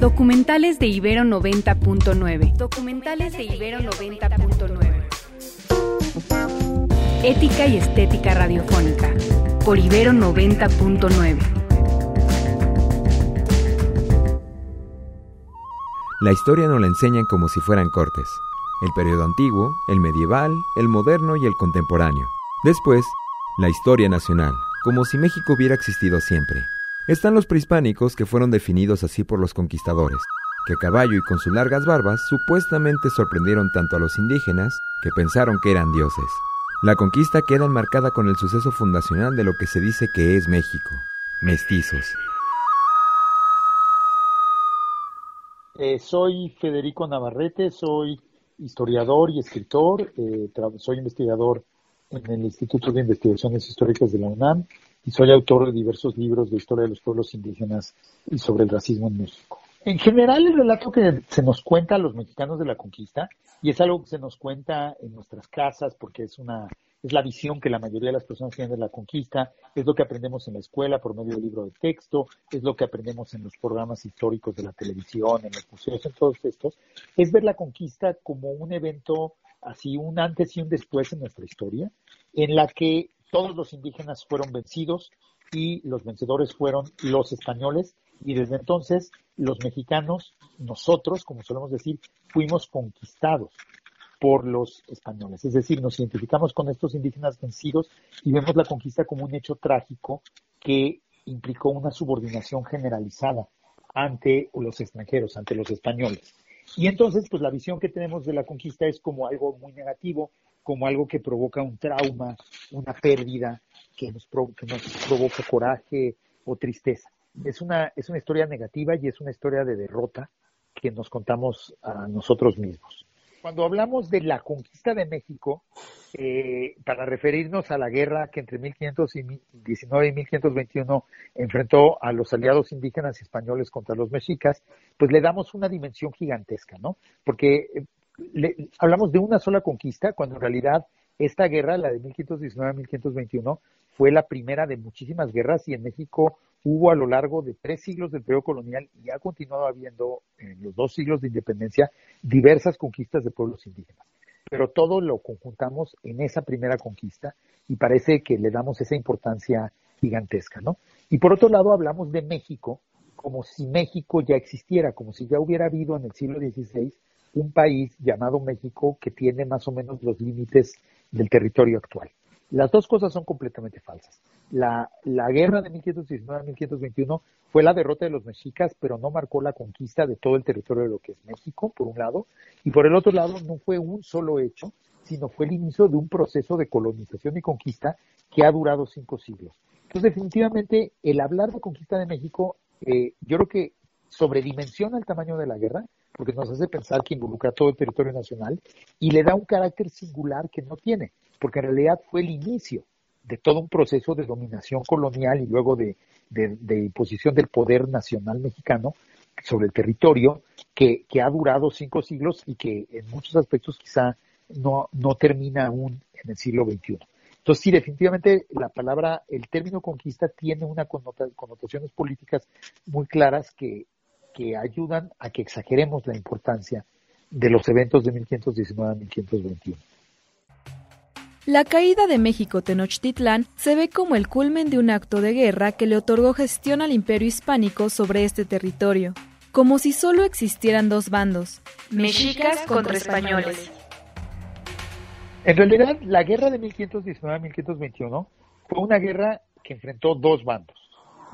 Documentales de Ibero 90.9. Documentales de Ibero 90.9. Ética y estética radiofónica. Por Ibero 90.9. La historia nos la enseñan como si fueran cortes. El periodo antiguo, el medieval, el moderno y el contemporáneo. Después, la historia nacional, como si México hubiera existido siempre. Están los prehispánicos que fueron definidos así por los conquistadores, que a caballo y con sus largas barbas supuestamente sorprendieron tanto a los indígenas que pensaron que eran dioses. La conquista queda enmarcada con el suceso fundacional de lo que se dice que es México, mestizos. Eh, soy Federico Navarrete, soy historiador y escritor, eh, soy investigador en el Instituto de Investigaciones Históricas de la UNAM y soy autor de diversos libros de historia de los pueblos indígenas y sobre el racismo en México. En general, el relato que se nos cuenta a los mexicanos de la conquista, y es algo que se nos cuenta en nuestras casas, porque es una, es la visión que la mayoría de las personas tienen de la conquista, es lo que aprendemos en la escuela por medio del libro de texto, es lo que aprendemos en los programas históricos de la televisión, en los museos, en todos estos, es ver la conquista como un evento así, un antes y un después en nuestra historia, en la que todos los indígenas fueron vencidos y los vencedores fueron los españoles y desde entonces los mexicanos, nosotros, como solemos decir, fuimos conquistados por los españoles. Es decir, nos identificamos con estos indígenas vencidos y vemos la conquista como un hecho trágico que implicó una subordinación generalizada ante los extranjeros, ante los españoles. Y entonces, pues la visión que tenemos de la conquista es como algo muy negativo, como algo que provoca un trauma, una pérdida, que nos, que nos provoca coraje o tristeza. Es una, es una historia negativa y es una historia de derrota que nos contamos a nosotros mismos. Cuando hablamos de la conquista de México, eh, para referirnos a la guerra que entre 1519 y 1521 enfrentó a los aliados indígenas españoles contra los mexicas, pues le damos una dimensión gigantesca, ¿no? Porque eh, hablamos de una sola conquista, cuando en realidad esta guerra, la de 1519-1521, fue la primera de muchísimas guerras y en México hubo a lo largo de tres siglos del periodo colonial y ha continuado habiendo en los dos siglos de independencia diversas conquistas de pueblos indígenas. Pero todo lo conjuntamos en esa primera conquista y parece que le damos esa importancia gigantesca, ¿no? Y por otro lado hablamos de México como si México ya existiera, como si ya hubiera habido en el siglo XVI un país llamado México que tiene más o menos los límites del territorio actual. Las dos cosas son completamente falsas. La, la guerra de 1519-1521 fue la derrota de los mexicas, pero no marcó la conquista de todo el territorio de lo que es México, por un lado, y por el otro lado no fue un solo hecho, sino fue el inicio de un proceso de colonización y conquista que ha durado cinco siglos. Entonces, definitivamente, el hablar de conquista de México, eh, yo creo que sobredimensiona el tamaño de la guerra, porque nos hace pensar que involucra todo el territorio nacional y le da un carácter singular que no tiene, porque en realidad fue el inicio de todo un proceso de dominación colonial y luego de, imposición del poder nacional mexicano sobre el territorio que, ha durado cinco siglos y que en muchos aspectos quizá no, no termina aún en el siglo XXI. Entonces, sí, definitivamente la palabra, el término conquista tiene unas connotaciones políticas muy claras que, que ayudan a que exageremos la importancia de los eventos de 1519 a 1521. La caída de México Tenochtitlán se ve como el culmen de un acto de guerra que le otorgó gestión al imperio hispánico sobre este territorio, como si solo existieran dos bandos, mexicas contra españoles. En realidad, la guerra de 1519 a 1521 fue una guerra que enfrentó dos bandos.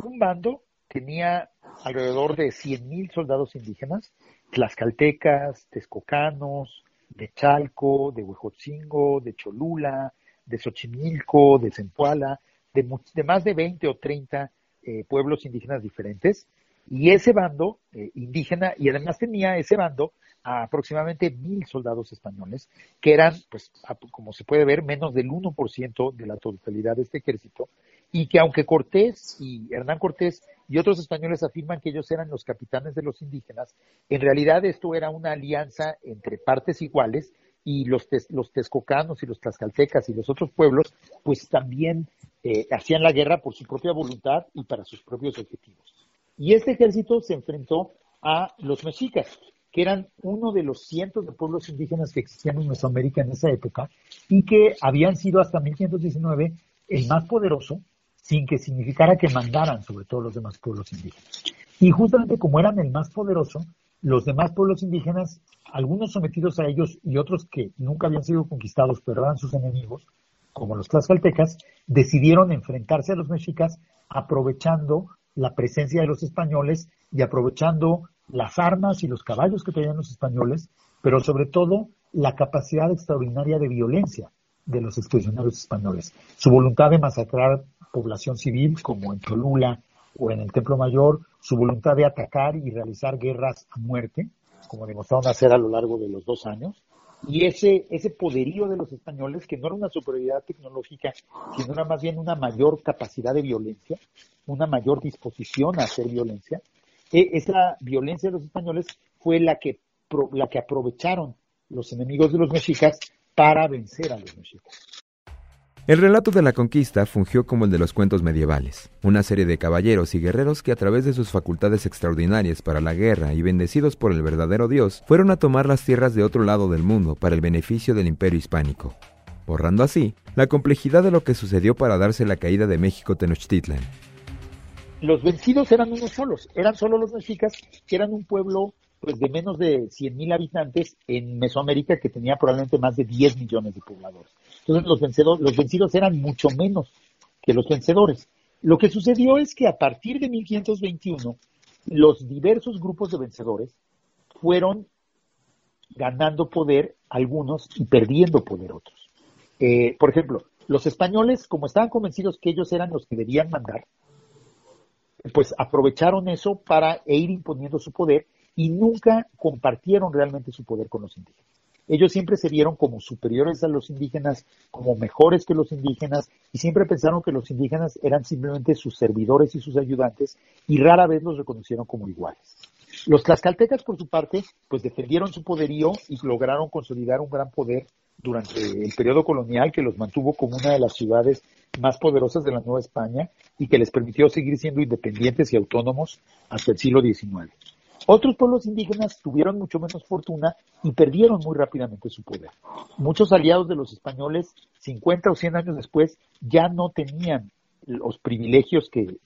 Un bando tenía alrededor de 100.000 soldados indígenas, tlaxcaltecas, texcocanos, de Chalco, de Huejotzingo, de Cholula, de Xochimilco, de Zempoala, de, más de 20 o 30 eh, pueblos indígenas diferentes. Y ese bando eh, indígena, y además tenía ese bando a aproximadamente mil soldados españoles, que eran, pues, como se puede ver, menos del 1% de la totalidad de este ejército, y que aunque Cortés y Hernán Cortés y otros españoles afirman que ellos eran los capitanes de los indígenas, en realidad esto era una alianza entre partes iguales y los, los texcocanos y los tlaxcaltecas y los otros pueblos, pues también eh, hacían la guerra por su propia voluntad y para sus propios objetivos. Y este ejército se enfrentó a los mexicas, que eran uno de los cientos de pueblos indígenas que existían en Mesoamérica en esa época y que habían sido hasta 1519 el más poderoso, sin que significara que mandaran sobre todos los demás pueblos indígenas. Y justamente como eran el más poderoso, los demás pueblos indígenas, algunos sometidos a ellos y otros que nunca habían sido conquistados, pero eran sus enemigos, como los tlaxcaltecas, decidieron enfrentarse a los mexicas aprovechando la presencia de los españoles y aprovechando las armas y los caballos que tenían los españoles, pero sobre todo la capacidad extraordinaria de violencia de los expedicionarios españoles. Su voluntad de masacrar población civil, como en Cholula o en el Templo Mayor, su voluntad de atacar y realizar guerras a muerte, como demostraron hacer a lo largo de los dos años, y ese, ese poderío de los españoles, que no era una superioridad tecnológica, sino era más bien una mayor capacidad de violencia, una mayor disposición a hacer violencia, e, esa violencia de los españoles fue la que, la que aprovecharon los enemigos de los mexicas para vencer a los mexicas. El relato de la conquista fungió como el de los cuentos medievales, una serie de caballeros y guerreros que a través de sus facultades extraordinarias para la guerra y bendecidos por el verdadero Dios, fueron a tomar las tierras de otro lado del mundo para el beneficio del imperio hispánico, borrando así la complejidad de lo que sucedió para darse la caída de México Tenochtitlan. Los vencidos eran unos solos, eran solo los mexicas, que eran un pueblo pues de menos de 100.000 habitantes en Mesoamérica que tenía probablemente más de 10 millones de pobladores. Entonces los, vencedores, los vencidos eran mucho menos que los vencedores. Lo que sucedió es que a partir de 1521 los diversos grupos de vencedores fueron ganando poder algunos y perdiendo poder otros. Eh, por ejemplo, los españoles, como estaban convencidos que ellos eran los que debían mandar, pues aprovecharon eso para ir imponiendo su poder y nunca compartieron realmente su poder con los indígenas. Ellos siempre se vieron como superiores a los indígenas, como mejores que los indígenas, y siempre pensaron que los indígenas eran simplemente sus servidores y sus ayudantes, y rara vez los reconocieron como iguales. Los tlaxcaltecas, por su parte, pues defendieron su poderío y lograron consolidar un gran poder durante el periodo colonial que los mantuvo como una de las ciudades más poderosas de la Nueva España y que les permitió seguir siendo independientes y autónomos hasta el siglo XIX. Otros pueblos indígenas tuvieron mucho menos fortuna y perdieron muy rápidamente su poder. Muchos aliados de los españoles, 50 o 100 años después, ya no tenían los privilegios que,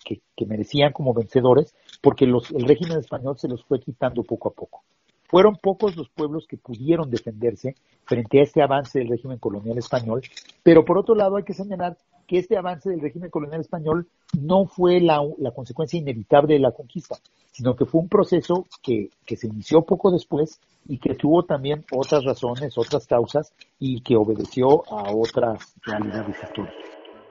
merecían como vencedores porque los, el régimen español se los fue quitando poco a poco. Fueron pocos los pueblos que pudieron defenderse frente a este avance del régimen colonial español, pero por otro lado hay que señalar que este avance del régimen colonial español no fue la, consecuencia inevitable de la conquista, sino que fue un proceso que, que se inició poco después y que tuvo también otras razones, otras causas y que obedeció a otras realidades históricas.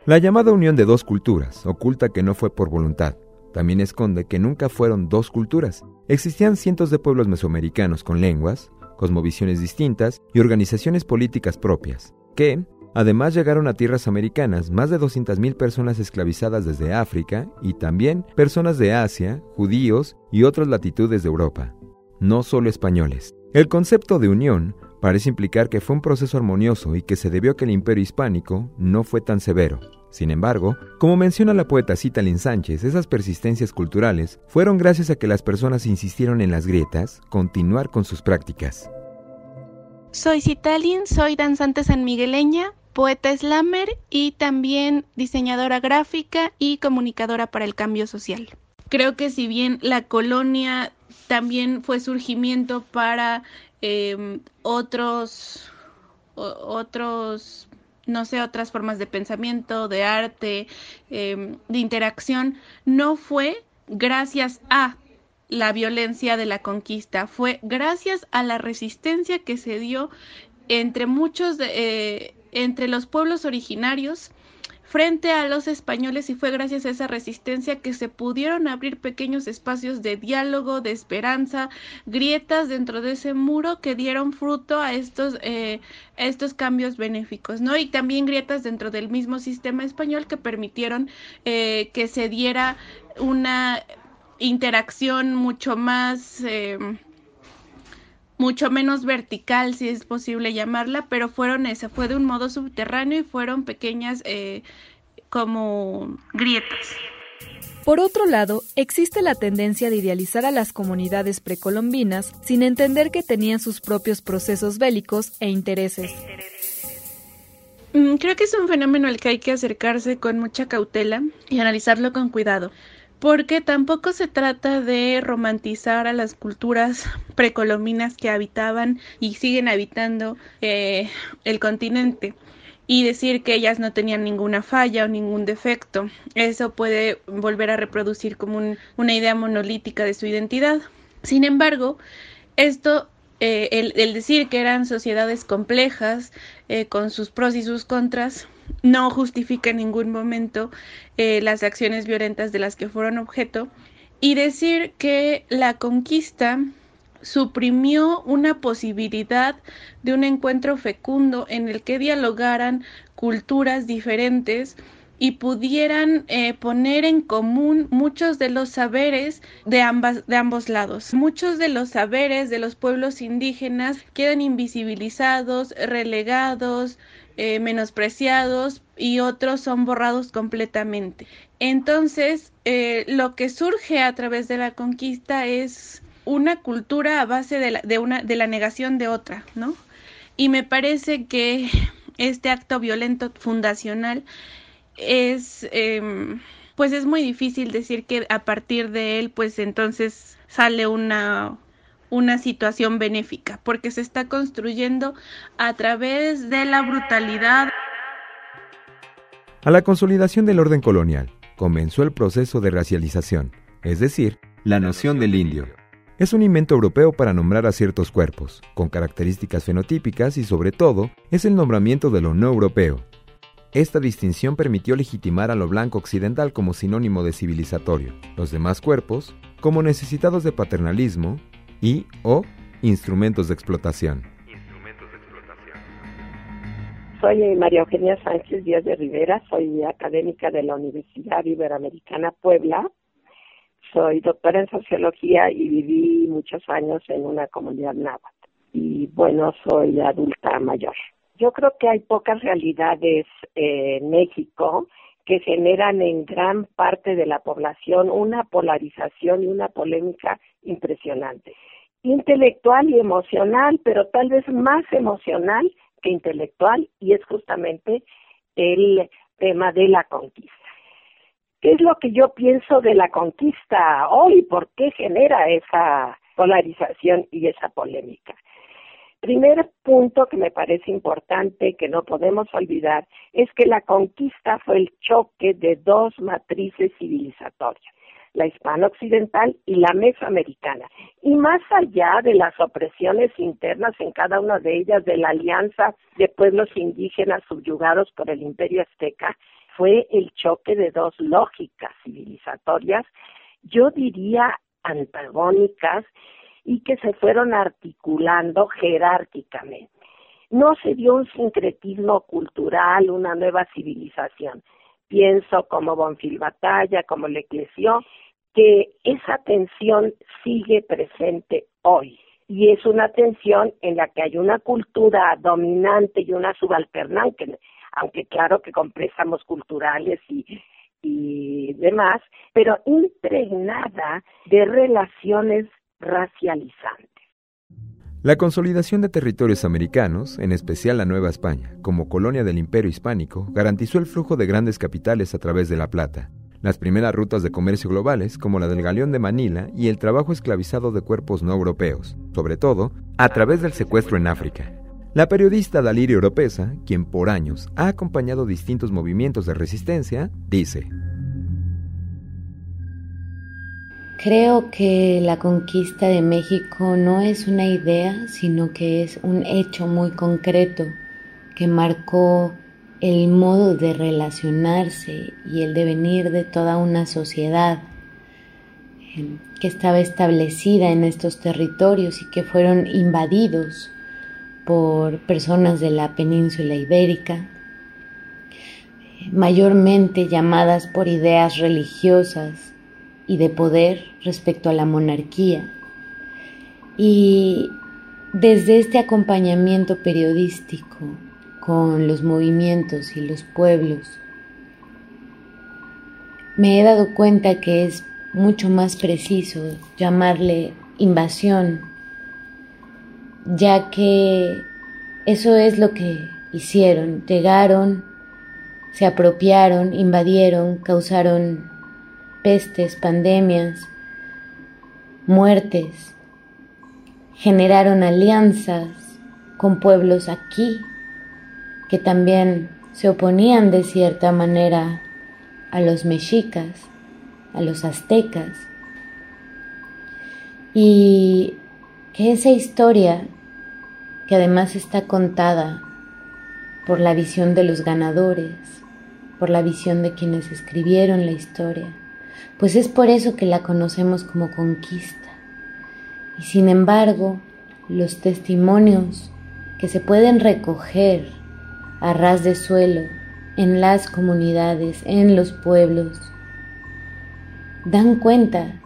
La llamada unión de dos culturas oculta que no fue por voluntad, también esconde que nunca fueron dos culturas. Existían cientos de pueblos mesoamericanos con lenguas, cosmovisiones distintas y organizaciones políticas propias, que, además llegaron a tierras americanas más de 200.000 personas esclavizadas desde África y también personas de Asia, judíos y otras latitudes de Europa, no solo españoles. El concepto de unión parece implicar que fue un proceso armonioso y que se debió a que el imperio hispánico no fue tan severo. Sin embargo, como menciona la poeta Citalin Sánchez, esas persistencias culturales fueron gracias a que las personas insistieron en las grietas continuar con sus prácticas. Soy Citalin, soy danzante sanmigueleña, poeta slammer y también diseñadora gráfica y comunicadora para el cambio social. Creo que si bien la colonia también fue surgimiento para em, otros, otros no sé, otras formas de pensamiento, de arte, em, de interacción, no fue gracias a la violencia de la conquista, fue gracias a la resistencia que se dio entre muchos, de, eh, entre los pueblos originarios frente a los españoles y fue gracias a esa resistencia que se pudieron abrir pequeños espacios de diálogo, de esperanza, grietas dentro de ese muro que dieron fruto a estos, eh, estos cambios benéficos, ¿no? Y también grietas dentro del mismo sistema español que permitieron eh, que se diera una interacción mucho más... Eh, mucho menos vertical, si es posible llamarla, pero fueron ese, fue de un modo subterráneo y fueron pequeñas eh, como grietas. Por otro lado, existe la tendencia de idealizar a las comunidades precolombinas sin entender que tenían sus propios procesos bélicos e intereses. Mm, creo que es un fenómeno al que hay que acercarse con mucha cautela y analizarlo con cuidado, porque tampoco se trata de romantizar a las culturas precolombinas que habitaban y siguen habitando eh, el continente y decir que ellas no tenían ninguna falla o ningún defecto. Eso puede volver a reproducir como una idea monolítica de su identidad. Sin embargo, esto eh, el, decir que eran sociedades complejas, eh, con sus pros y sus contras, no justifica en ningún momento eh, las acciones violentas de las que fueron objeto. Y decir que la conquista suprimió una posibilidad de un encuentro fecundo en el que dialogaran culturas diferentes y pudieran eh, poner en común muchos de los saberes de, ambas, de ambos lados. Muchos de los saberes de los pueblos indígenas quedan invisibilizados, relegados, eh, menospreciados y otros son borrados completamente. Entonces, eh, lo que surge a través de la conquista es una cultura a base de la, una, de la negación de otra, ¿no? Y me parece que este acto violento fundacional es em, pues es muy difícil decir que a partir de él pues entonces sale una una situación benéfica porque se está construyendo a través de la brutalidad. A la consolidación del orden colonial comenzó el proceso de racialización, es decir, la noción del indio. Es un invento europeo para nombrar a ciertos cuerpos, con características fenotípicas y sobre todo es el nombramiento de lo no europeo, esta distinción permitió legitimar a lo blanco occidental como sinónimo de civilizatorio, los demás cuerpos como necesitados de paternalismo y o instrumentos de explotación. Soy María Eugenia Sánchez Díaz de Rivera, soy académica de la Universidad Iberoamericana Puebla. Soy doctora en sociología y viví muchos años en una comunidad náhuatl. Y bueno, soy adulta mayor. Yo creo que hay pocas realidades en México que generan en gran parte de la población una polarización y una polémica impresionante. Intelectual y emocional, pero tal vez más emocional que intelectual, y es justamente el tema de la conquista. ¿Qué es lo que yo pienso de la conquista hoy? ¿Por qué genera esa polarización y esa polémica? Primer punto que me parece importante que no podemos olvidar es que la conquista fue el choque de dos matrices civilizatorias, la hispano-occidental y la mesoamericana. Y más allá de las opresiones internas en cada una de ellas, de la alianza de pueblos indígenas subyugados por el imperio azteca, fue el choque de dos lógicas civilizatorias, yo diría antagónicas y que se fueron articulando jerárquicamente. No se dio un sincretismo cultural, una nueva civilización. Pienso como Bonfil Batalla, como Leclesio, que esa tensión sigue presente hoy. Y es una tensión en la que hay una cultura dominante y una subalternante, aunque claro que con préstamos culturales y, demás, pero impregnada de relaciones racializante. La consolidación de territorios americanos, en especial la Nueva España, como colonia del Imperio Hispánico, garantizó el flujo de grandes capitales a través de la plata, las primeras rutas de comercio globales, como la del galeón de Manila, y el trabajo esclavizado de cuerpos no europeos, sobre todo a través del secuestro en África. La periodista Dalirio Oropesa, quien por años ha acompañado distintos movimientos de resistencia, dice: Creo que la conquista de México no es una idea, sino que es un hecho muy concreto que marcó el modo de relacionarse y el devenir de toda una sociedad eh, que estaba establecida en estos territorios y que fueron invadidos por personas de la península ibérica, mayormente llamadas por ideas religiosas y de poder respecto a la monarquía. Y desde este acompañamiento periodístico con los movimientos y los pueblos, me he dado cuenta que es mucho más preciso llamarle invasión, ya que eso es lo que hicieron, llegaron, se apropiaron, invadieron, causaron pestes, pandemias, muertes, generaron alianzas con pueblos aquí que también se oponían de cierta manera a los mexicas, a los aztecas, y que esa historia, que además está contada por la visión de los ganadores, por la visión de quienes escribieron la historia, pues es por eso que la conocemos como conquista. Y sin embargo, los testimonios que se pueden recoger a ras de suelo en las comunidades, en los pueblos, dan cuenta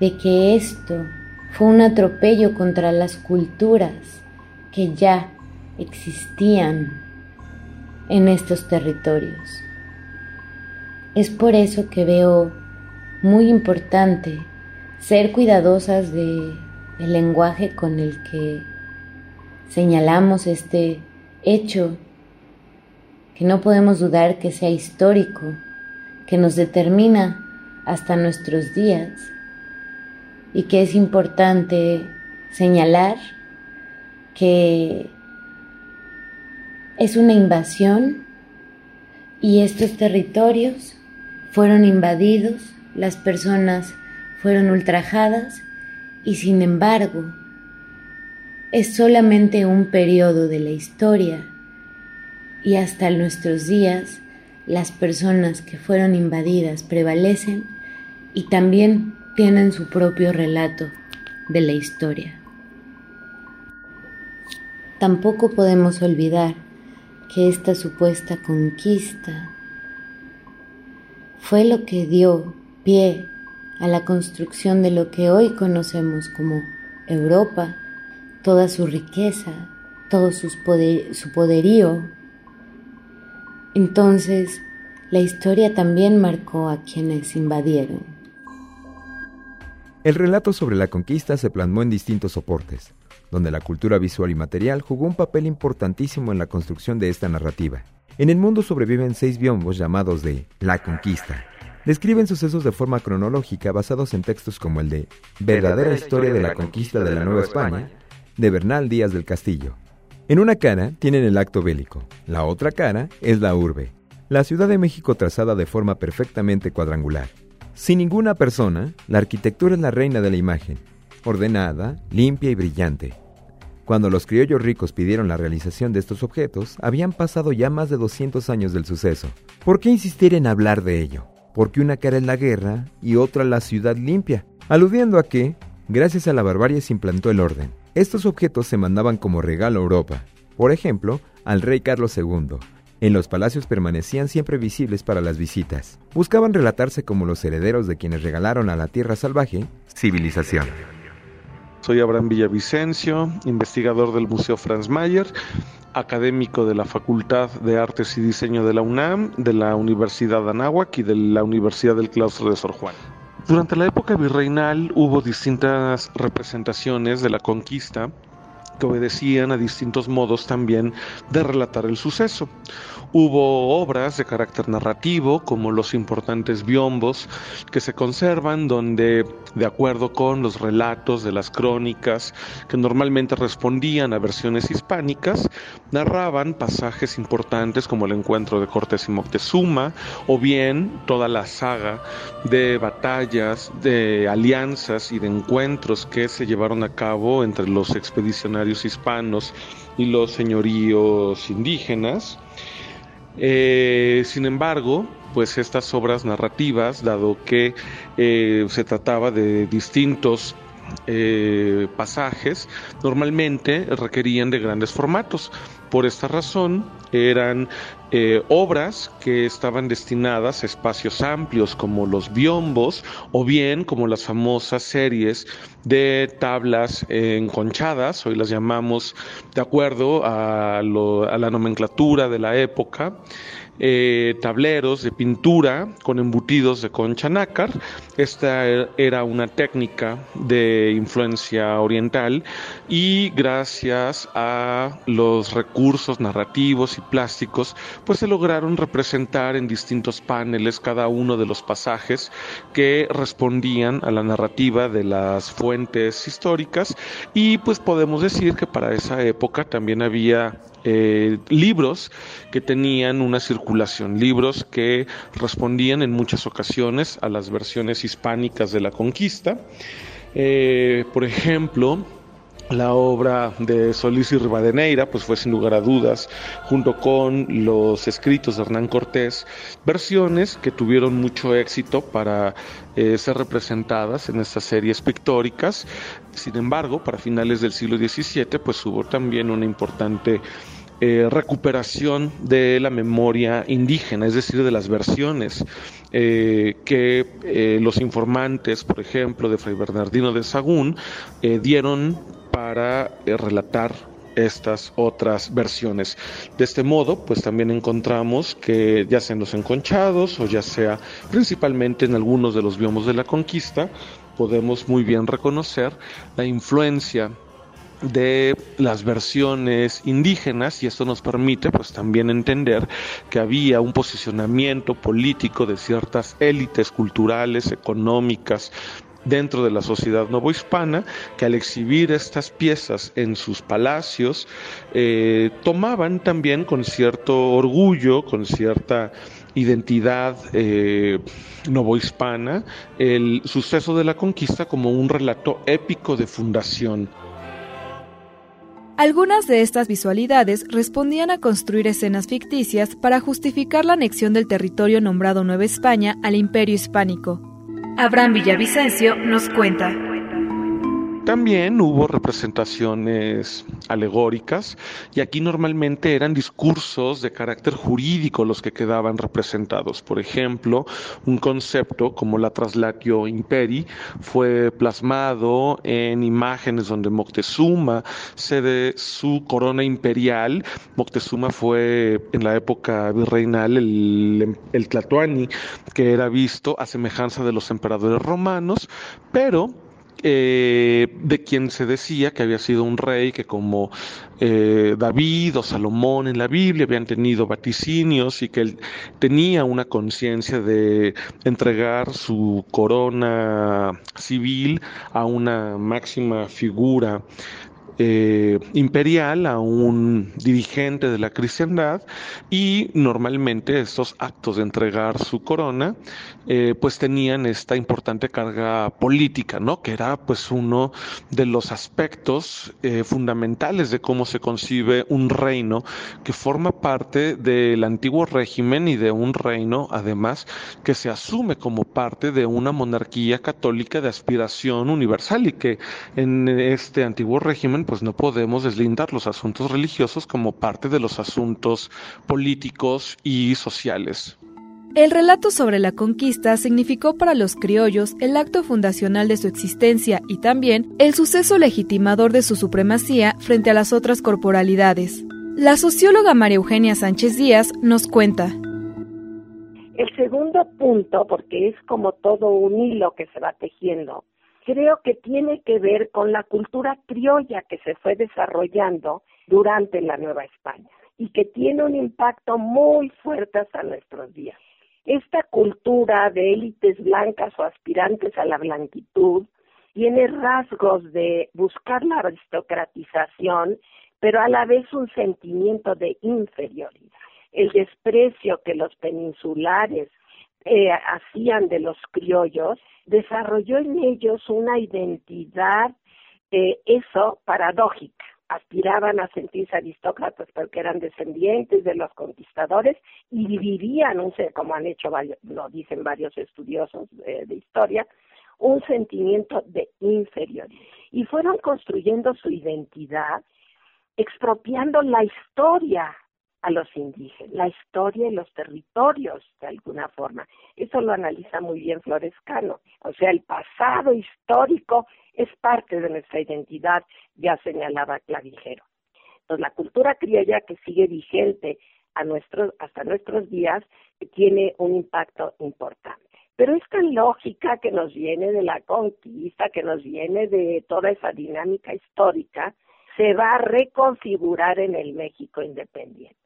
de que esto fue un atropello contra las culturas que ya existían en estos territorios. Es por eso que veo muy importante ser cuidadosas de, del lenguaje con el que señalamos este hecho que no podemos dudar que sea histórico, que nos determina hasta nuestros días y que es importante señalar que es una invasión y estos territorios fueron invadidos, las personas fueron ultrajadas y sin embargo es solamente un periodo de la historia y hasta nuestros días las personas que fueron invadidas prevalecen y también tienen su propio relato de la historia. Tampoco podemos olvidar que esta supuesta conquista fue lo que dio pie a la construcción de lo que hoy conocemos como Europa, toda su riqueza, todo su poderío. Entonces, la historia también marcó a quienes invadieron. El relato sobre la conquista se plasmó en distintos soportes, donde la cultura visual y material jugó un papel importantísimo en la construcción de esta narrativa. En el mundo sobreviven seis biombos llamados de La Conquista. Describen sucesos de forma cronológica basados en textos como el de Verdadera historia de la conquista de la Nueva España, de Bernal Díaz del Castillo. En una cara tienen el acto bélico, la otra cara es la urbe, la Ciudad de México trazada de forma perfectamente cuadrangular. Sin ninguna persona, la arquitectura es la reina de la imagen, ordenada, limpia y brillante. Cuando los criollos ricos pidieron la realización de estos objetos, habían pasado ya más de 200 años del suceso. ¿Por qué insistir en hablar de ello? Porque una cara es la guerra y otra la ciudad limpia, aludiendo a que, gracias a la barbarie se implantó el orden. Estos objetos se mandaban como regalo a Europa, por ejemplo, al rey Carlos II, en los palacios permanecían siempre visibles para las visitas. Buscaban relatarse como los herederos de quienes regalaron a la tierra salvaje civilización. Soy Abraham Villavicencio, investigador del Museo Franz Mayer, académico de la Facultad de Artes y Diseño de la UNAM, de la Universidad de Anáhuac y de la Universidad del Claustro de Sor Juan. Durante la época virreinal hubo distintas representaciones de la conquista que obedecían a distintos modos también de relatar el suceso. Hubo obras de carácter narrativo, como los importantes biombos, que se conservan, donde, de acuerdo con los relatos de las crónicas, que normalmente respondían a versiones hispánicas, narraban pasajes importantes como el encuentro de Cortés y Moctezuma, o bien toda la saga de batallas, de alianzas y de encuentros que se llevaron a cabo entre los expedicionarios hispanos y los señoríos indígenas. Eh, sin embargo, pues estas obras narrativas, dado que eh, se trataba de distintos eh, pasajes, normalmente requerían de grandes formatos. Por esta razón, eran eh, obras que estaban destinadas a espacios amplios como los biombos o bien como las famosas series de tablas enconchadas, hoy las llamamos de acuerdo a, a la nomenclatura de la época, eh, tableros de pintura con embutidos de concha nácar. Esta era una técnica de influencia oriental y gracias a los recursos narrativos y plásticos, pues se lograron representar en distintos paneles cada uno de los pasajes que respondían a la narrativa de las fuentes históricas y pues podemos decir que para esa época también había eh, libros que tenían una circulación, libros que respondían en muchas ocasiones a las versiones hispánicas de la conquista. Eh, por ejemplo, la obra de Solís y Rivadeneira, pues fue sin lugar a dudas, junto con los escritos de Hernán Cortés, versiones que tuvieron mucho éxito para eh, ser representadas en estas series pictóricas. Sin embargo, para finales del siglo XVII, pues hubo también una importante eh, recuperación de la memoria indígena, es decir, de las versiones eh, que eh, los informantes, por ejemplo, de Fray Bernardino de Sagún, dieron para relatar estas otras versiones. De este modo, pues también encontramos que ya sea en los enconchados o ya sea principalmente en algunos de los biomas de la conquista, podemos muy bien reconocer la influencia de las versiones indígenas y esto nos permite pues también entender que había un posicionamiento político de ciertas élites culturales, económicas, dentro de la sociedad novohispana que al exhibir estas piezas en sus palacios eh, tomaban también con cierto orgullo, con cierta identidad eh, novohispana el suceso de la conquista como un relato épico de fundación. Algunas de estas visualidades respondían a construir escenas ficticias para justificar la anexión del territorio nombrado Nueva España al Imperio Hispánico. Abraham Villavicencio nos cuenta. También hubo representaciones alegóricas y aquí normalmente eran discursos de carácter jurídico los que quedaban representados. Por ejemplo, un concepto como la traslatio imperi fue plasmado en imágenes donde Moctezuma cede su corona imperial. Moctezuma fue en la época virreinal el, el Tlatoani, que era visto a semejanza de los emperadores romanos, pero eh, de quien se decía que había sido un rey que como eh, David o Salomón en la Biblia habían tenido vaticinios y que él tenía una conciencia de entregar su corona civil a una máxima figura eh, imperial a un dirigente de la cristiandad y normalmente estos actos de entregar su corona eh, pues tenían esta importante carga política, ¿no? Que era pues uno de los aspectos eh, fundamentales de cómo se concibe un reino que forma parte del antiguo régimen y de un reino además que se asume como parte de una monarquía católica de aspiración universal y que en este antiguo régimen pues no podemos deslindar los asuntos religiosos como parte de los asuntos políticos y sociales. El relato sobre la conquista significó para los criollos el acto fundacional de su existencia y también el suceso legitimador de su supremacía frente a las otras corporalidades. La socióloga María Eugenia Sánchez Díaz nos cuenta. El segundo punto, porque es como todo un hilo que se va tejiendo, creo que tiene que ver con la cultura criolla que se fue desarrollando durante la Nueva España y que tiene un impacto muy fuerte hasta nuestros días. Esta cultura de élites blancas o aspirantes a la blanquitud tiene rasgos de buscar la aristocratización, pero a la vez un sentimiento de inferioridad. El desprecio que los peninsulares eh, hacían de los criollos, desarrolló en ellos una identidad, eh, eso, paradójica. Aspiraban a sentirse aristócratas porque eran descendientes de los conquistadores y vivían, un, como han hecho varios, lo dicen varios estudiosos eh, de historia, un sentimiento de inferioridad. Y fueron construyendo su identidad expropiando la historia a los indígenas, la historia y los territorios de alguna forma. Eso lo analiza muy bien Florescano. O sea, el pasado histórico es parte de nuestra identidad, ya señalaba Clavijero. Entonces, la cultura criolla que sigue vigente hasta nuestros días tiene un impacto importante. Pero esta lógica que nos viene de la conquista, que nos viene de toda esa dinámica histórica, se va a reconfigurar en el México independiente.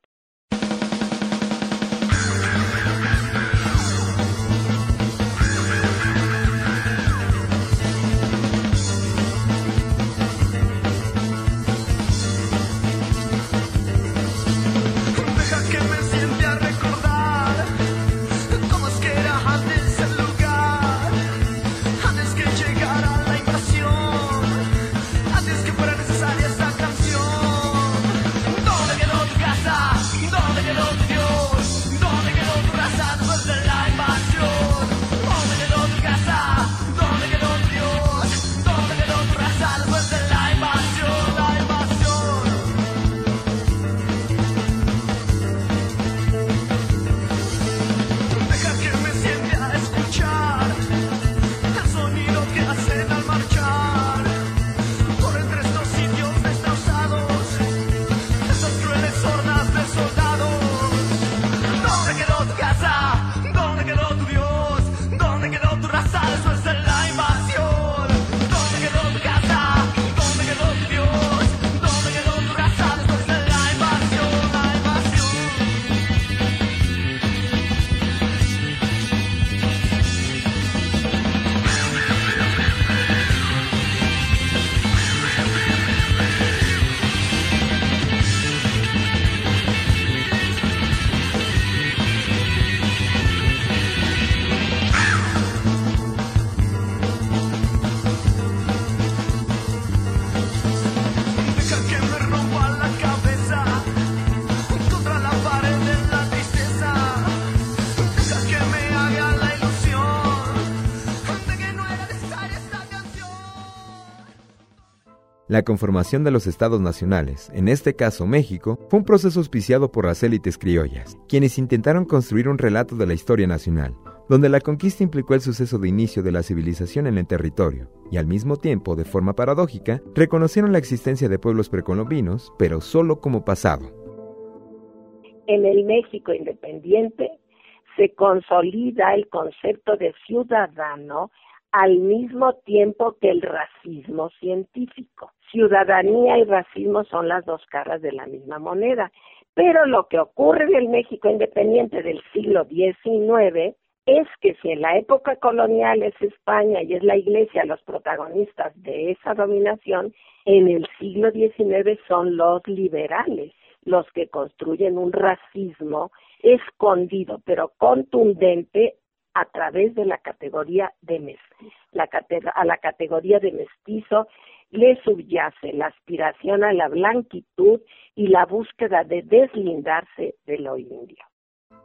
La conformación de los estados nacionales, en este caso México, fue un proceso auspiciado por las élites criollas, quienes intentaron construir un relato de la historia nacional, donde la conquista implicó el suceso de inicio de la civilización en el territorio, y al mismo tiempo, de forma paradójica, reconocieron la existencia de pueblos precolombinos, pero solo como pasado. En el México independiente se consolida el concepto de ciudadano al mismo tiempo que el racismo científico. Ciudadanía y racismo son las dos caras de la misma moneda. Pero lo que ocurre en el México independiente del siglo XIX es que si en la época colonial es España y es la Iglesia los protagonistas de esa dominación, en el siglo XIX son los liberales los que construyen un racismo escondido pero contundente a través de la categoría de. La, a la categoría de mestizo le subyace la aspiración a la blanquitud y la búsqueda de deslindarse de lo indio.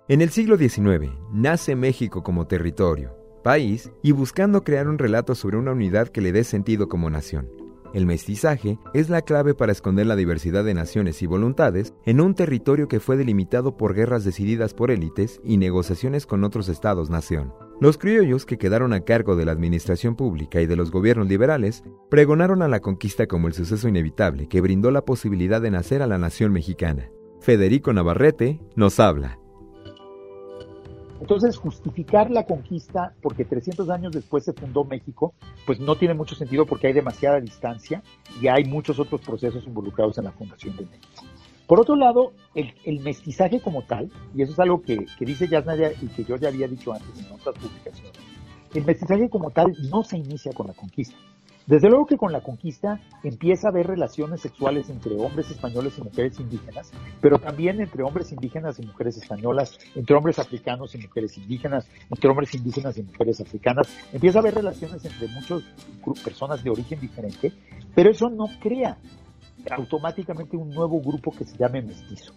En el siglo XIX nace México como territorio, país y buscando crear un relato sobre una unidad que le dé sentido como nación. El mestizaje es la clave para esconder la diversidad de naciones y voluntades en un territorio que fue delimitado por guerras decididas por élites y negociaciones con otros estados-nación. Los criollos que quedaron a cargo de la administración pública y de los gobiernos liberales pregonaron a la conquista como el suceso inevitable que brindó la posibilidad de nacer a la nación mexicana. Federico Navarrete nos habla. Entonces, justificar la conquista porque 300 años después se fundó México, pues no tiene mucho sentido porque hay demasiada distancia y hay muchos otros procesos involucrados en la fundación de México. Por otro lado, el, mestizaje como tal, y eso es algo que, que dice Yasnadia y que yo ya había dicho antes en otras publicaciones, el mestizaje como tal no se inicia con la conquista. Desde luego que con la conquista empieza a haber relaciones sexuales entre hombres españoles y mujeres indígenas, pero también entre hombres indígenas y mujeres españolas, entre hombres africanos y mujeres indígenas, entre hombres indígenas y mujeres africanas. Empieza a haber relaciones entre muchas personas de origen diferente, pero eso no crea automáticamente un nuevo grupo que se llame mestizo.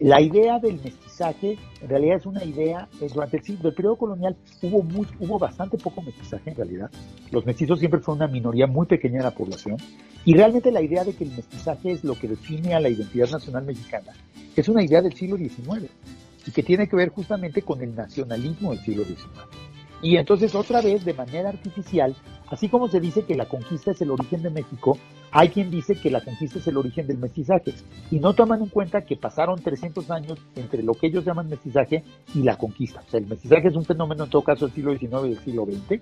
La idea del mestizaje en realidad es una idea, eh, durante el, siglo, periodo colonial hubo, hubo bastante poco mestizaje en realidad. Los mestizos siempre fueron una minoría muy pequeña de la población y realmente la idea de que el mestizaje es lo que define a la identidad nacional mexicana es una idea del siglo XIX y que tiene que ver justamente con el nacionalismo del siglo XIX. Y entonces otra vez, de manera artificial, así como se dice que la conquista es el origen de México, hay quien dice que la conquista es el origen del mestizaje y no toman en cuenta que pasaron 300 años entre lo que ellos llaman mestizaje y la conquista. O sea, el mestizaje es un fenómeno en todo caso del siglo XIX y del siglo XX,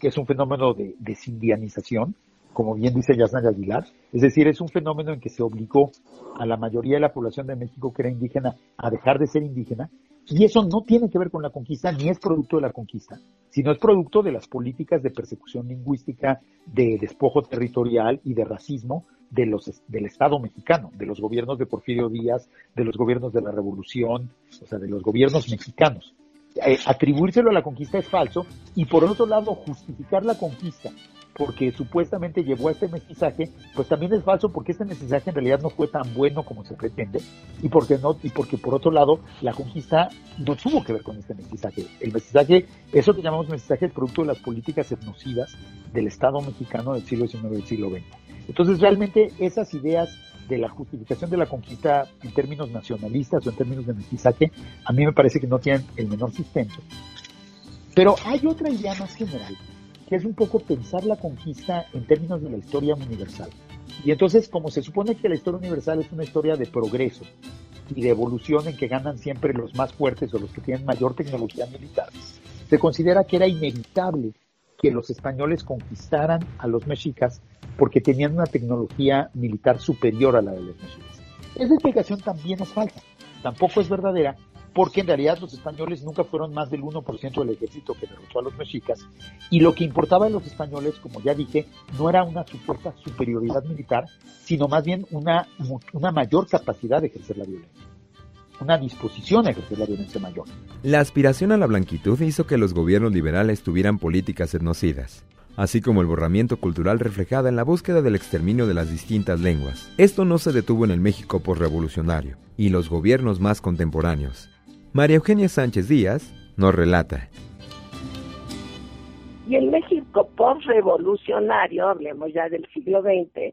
que es un fenómeno de desindianización, como bien dice Yasna Aguilar. Es decir, es un fenómeno en que se obligó a la mayoría de la población de México que era indígena a dejar de ser indígena. Y eso no tiene que ver con la conquista, ni es producto de la conquista, sino es producto de las políticas de persecución lingüística, de despojo territorial y de racismo de los, del Estado mexicano, de los gobiernos de Porfirio Díaz, de los gobiernos de la Revolución, o sea, de los gobiernos mexicanos. Eh, atribuírselo a la conquista es falso y por otro lado justificar la conquista porque supuestamente llevó a este mestizaje, pues también es falso porque este mestizaje en realidad no fue tan bueno como se pretende y porque no y porque por otro lado la conquista no tuvo que ver con este mestizaje. El mestizaje, eso que llamamos mestizaje es producto de las políticas etnocidas del Estado mexicano del siglo XIX y del siglo XX. Entonces realmente esas ideas de la justificación de la conquista en términos nacionalistas o en términos de mestizaje, a mí me parece que no tienen el menor sustento. Pero hay otra idea más general que es un poco pensar la conquista en términos de la historia universal. Y entonces, como se supone que la historia universal es una historia de progreso y de evolución en que ganan siempre los más fuertes o los que tienen mayor tecnología militar, se considera que era inevitable que los españoles conquistaran a los mexicas porque tenían una tecnología militar superior a la de los mexicas. Esa explicación también es falsa, tampoco es verdadera, porque en realidad los españoles nunca fueron más del 1% del ejército que derrotó a los mexicas, y lo que importaba a los españoles, como ya dije, no era una supuesta superioridad militar, sino más bien una, una mayor capacidad de ejercer la violencia una disposición a ejercer la violencia mayor. La aspiración a la blanquitud hizo que los gobiernos liberales tuvieran políticas etnocidas, así como el borramiento cultural reflejada en la búsqueda del exterminio de las distintas lenguas. Esto no se detuvo en el México postrevolucionario, y los gobiernos más contemporáneos, María Eugenia Sánchez Díaz nos relata. Y el México postrevolucionario, hablemos ya del siglo XX,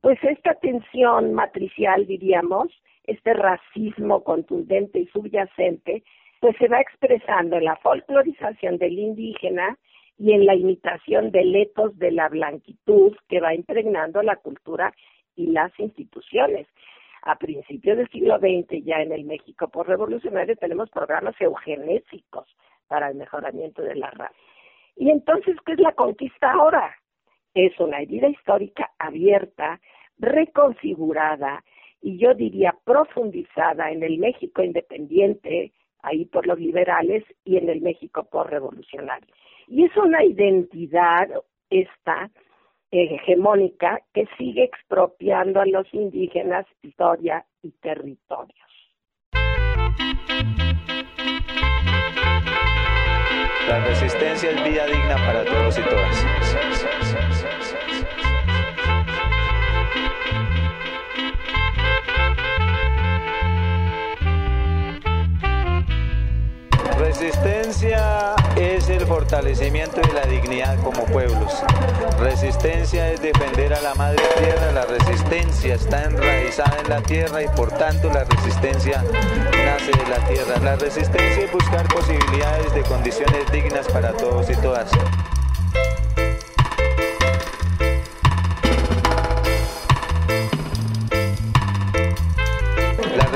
pues esta tensión matricial, diríamos, este racismo contundente y subyacente, pues se va expresando en la folclorización del indígena y en la imitación de letos de la blanquitud que va impregnando la cultura y las instituciones a principios del siglo XX, ya en el México revolucionario tenemos programas eugenésicos para el mejoramiento de la raza. Y entonces, ¿qué es la conquista ahora? Es una herida histórica abierta, reconfigurada y yo diría profundizada en el México independiente, ahí por los liberales, y en el México revolucionario. Y es una identidad esta hegemónica que sigue expropiando a los indígenas historia y territorios. La resistencia es vida digna para todos y todas. Resistencia es el fortalecimiento de la dignidad como pueblos. Resistencia es defender a la madre tierra. La resistencia está enraizada en la tierra y por tanto la resistencia nace de la tierra. La resistencia es buscar posibilidades de condiciones dignas para todos y todas.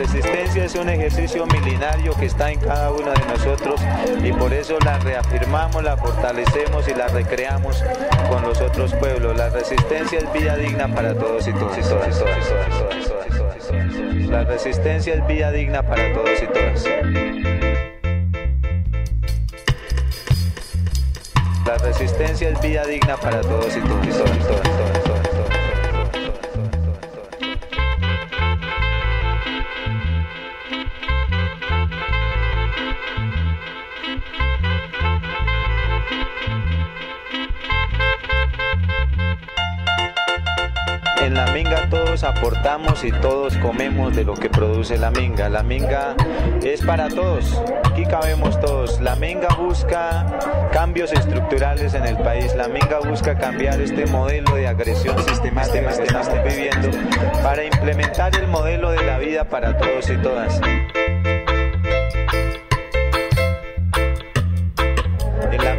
Resistencia es un ejercicio milenario que está en cada uno de nosotros y por eso la reafirmamos, la fortalecemos y la recreamos con los otros pueblos. La resistencia es vida digna para todos y todas. La resistencia es vida digna para todos y todas. La resistencia es vida digna para todos y todas. Aportamos y todos comemos de lo que produce la minga. La minga es para todos, aquí cabemos todos. La minga busca cambios estructurales en el país, la minga busca cambiar este modelo de agresión sistemática que estamos viviendo para implementar el modelo de la vida para todos y todas.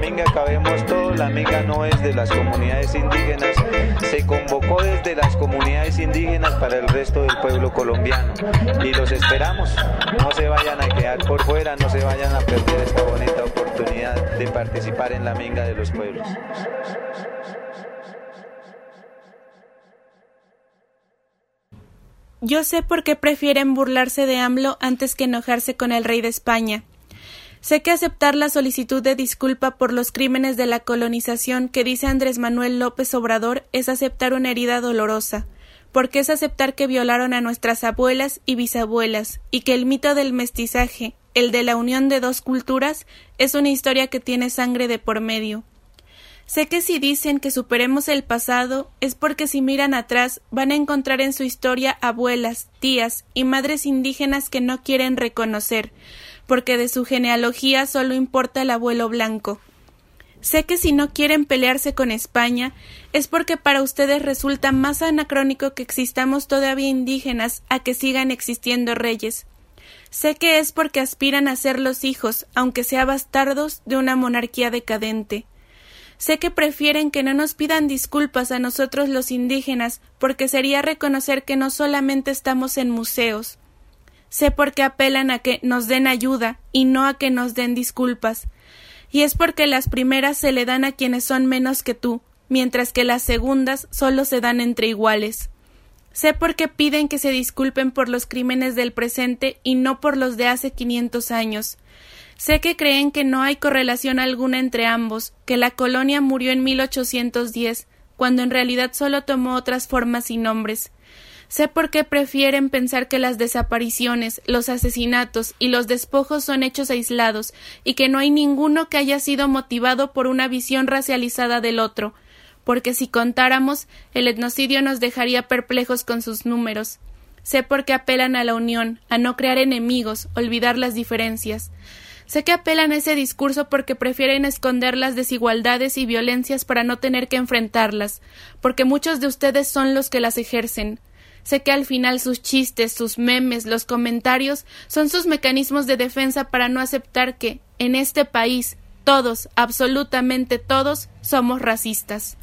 Minga cabemos la Minga no es de las comunidades indígenas, se convocó desde las comunidades indígenas para el resto del pueblo colombiano y los esperamos, no se vayan a quedar por fuera, no se vayan a perder esta bonita oportunidad de participar en la Minga de los pueblos. Yo sé por qué prefieren burlarse de AMLO antes que enojarse con el rey de España. Sé que aceptar la solicitud de disculpa por los crímenes de la colonización que dice Andrés Manuel López Obrador es aceptar una herida dolorosa, porque es aceptar que violaron a nuestras abuelas y bisabuelas, y que el mito del mestizaje, el de la unión de dos culturas, es una historia que tiene sangre de por medio. Sé que si dicen que superemos el pasado es porque si miran atrás van a encontrar en su historia abuelas, tías y madres indígenas que no quieren reconocer, porque de su genealogía solo importa el abuelo blanco. Sé que si no quieren pelearse con España es porque para ustedes resulta más anacrónico que existamos todavía indígenas a que sigan existiendo reyes. Sé que es porque aspiran a ser los hijos, aunque sea bastardos, de una monarquía decadente. Sé que prefieren que no nos pidan disculpas a nosotros los indígenas, porque sería reconocer que no solamente estamos en museos, Sé por qué apelan a que nos den ayuda y no a que nos den disculpas. Y es porque las primeras se le dan a quienes son menos que tú, mientras que las segundas solo se dan entre iguales. Sé por qué piden que se disculpen por los crímenes del presente y no por los de hace quinientos años. Sé que creen que no hay correlación alguna entre ambos, que la colonia murió en 1810, cuando en realidad solo tomó otras formas y nombres. Sé por qué prefieren pensar que las desapariciones, los asesinatos y los despojos son hechos aislados y que no hay ninguno que haya sido motivado por una visión racializada del otro, porque si contáramos, el etnocidio nos dejaría perplejos con sus números. Sé por qué apelan a la unión, a no crear enemigos, olvidar las diferencias. Sé que apelan a ese discurso porque prefieren esconder las desigualdades y violencias para no tener que enfrentarlas, porque muchos de ustedes son los que las ejercen. Sé que al final sus chistes, sus memes, los comentarios son sus mecanismos de defensa para no aceptar que, en este país, todos, absolutamente todos, somos racistas.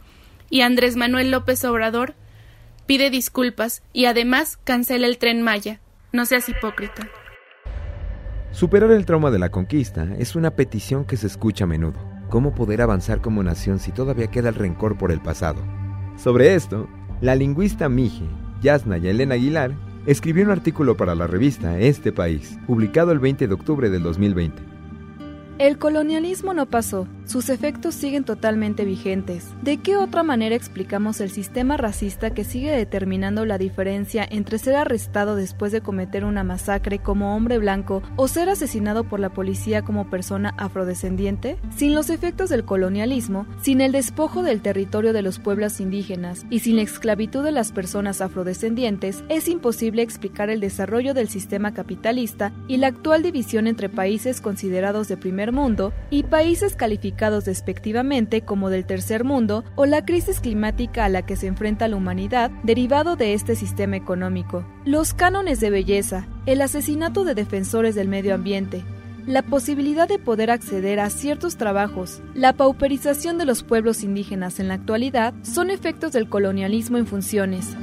Y Andrés Manuel López Obrador pide disculpas y además cancela el tren Maya. No seas hipócrita. Superar el trauma de la conquista es una petición que se escucha a menudo. ¿Cómo poder avanzar como nación si todavía queda el rencor por el pasado? Sobre esto, la lingüista Mije Yasna y Elena Aguilar, escribió un artículo para la revista Este País, publicado el 20 de octubre del 2020. El colonialismo no pasó, sus efectos siguen totalmente vigentes. ¿De qué otra manera explicamos el sistema racista que sigue determinando la diferencia entre ser arrestado después de cometer una masacre como hombre blanco o ser asesinado por la policía como persona afrodescendiente? Sin los efectos del colonialismo, sin el despojo del territorio de los pueblos indígenas y sin la esclavitud de las personas afrodescendientes, es imposible explicar el desarrollo del sistema capitalista y la actual división entre países considerados de primer mundo y países calificados despectivamente como del tercer mundo o la crisis climática a la que se enfrenta la humanidad derivado de este sistema económico. Los cánones de belleza, el asesinato de defensores del medio ambiente, la posibilidad de poder acceder a ciertos trabajos, la pauperización de los pueblos indígenas en la actualidad son efectos del colonialismo en funciones.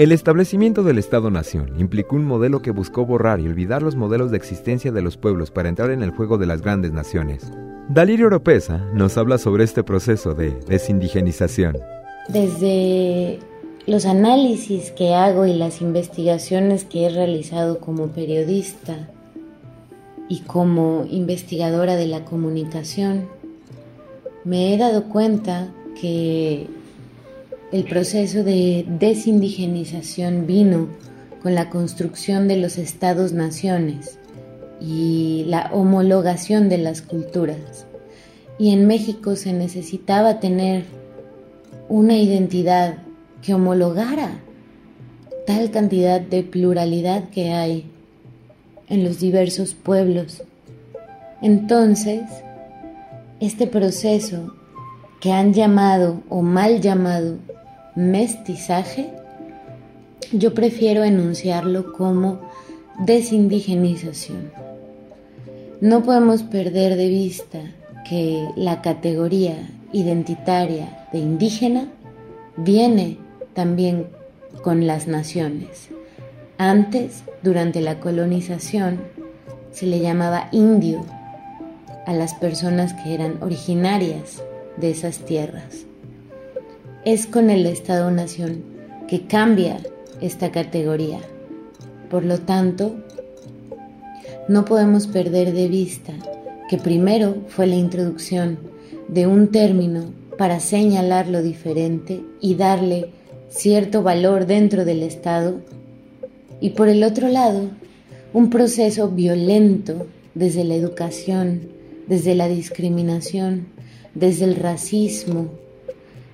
El establecimiento del Estado-Nación implicó un modelo que buscó borrar y olvidar los modelos de existencia de los pueblos para entrar en el juego de las grandes naciones. Dalirio Oropesa nos habla sobre este proceso de desindigenización. Desde los análisis que hago y las investigaciones que he realizado como periodista y como investigadora de la comunicación, me he dado cuenta que el proceso de desindigenización vino con la construcción de los estados-naciones y la homologación de las culturas. Y en México se necesitaba tener una identidad que homologara tal cantidad de pluralidad que hay en los diversos pueblos. Entonces, este proceso que han llamado o mal llamado mestizaje, yo prefiero enunciarlo como desindigenización. No podemos perder de vista que la categoría identitaria de indígena viene también con las naciones. Antes, durante la colonización, se le llamaba indio a las personas que eran originarias de esas tierras. Es con el Estado-Nación que cambia esta categoría. Por lo tanto, no podemos perder de vista que primero fue la introducción de un término para señalar lo diferente y darle cierto valor dentro del Estado, y por el otro lado, un proceso violento desde la educación, desde la discriminación, desde el racismo,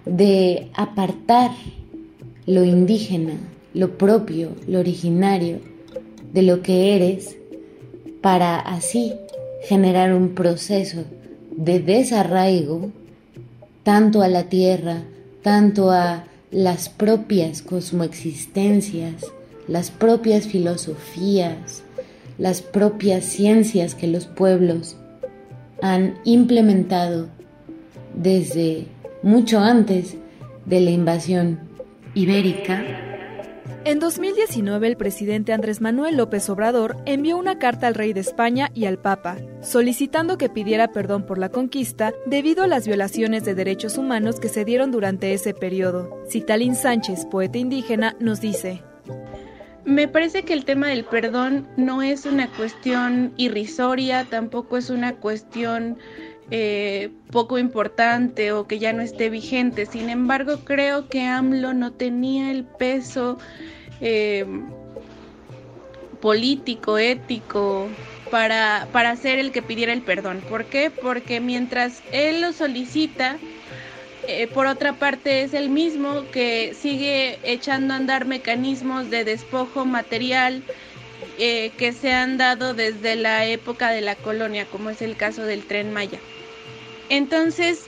de apartar lo indígena, lo propio, lo originario de lo que eres, para así generar un proceso de desarraigo tanto a la tierra, tanto a las propias cosmoexistencias, las propias filosofías, las propias ciencias que los pueblos han implementado desde mucho antes de la invasión ibérica. En 2019 el presidente Andrés Manuel López Obrador envió una carta al rey de España y al Papa, solicitando que pidiera perdón por la conquista debido a las violaciones de derechos humanos que se dieron durante ese periodo. Citalín Sánchez, poeta indígena, nos dice, me parece que el tema del perdón no es una cuestión irrisoria, tampoco es una cuestión eh, poco importante o que ya no esté vigente. Sin embargo, creo que AMLO no tenía el peso eh, político, ético, para, para ser el que pidiera el perdón. ¿Por qué? Porque mientras él lo solicita, eh, por otra parte es el mismo que sigue echando a andar mecanismos de despojo material eh, que se han dado desde la época de la colonia, como es el caso del tren Maya. Entonces,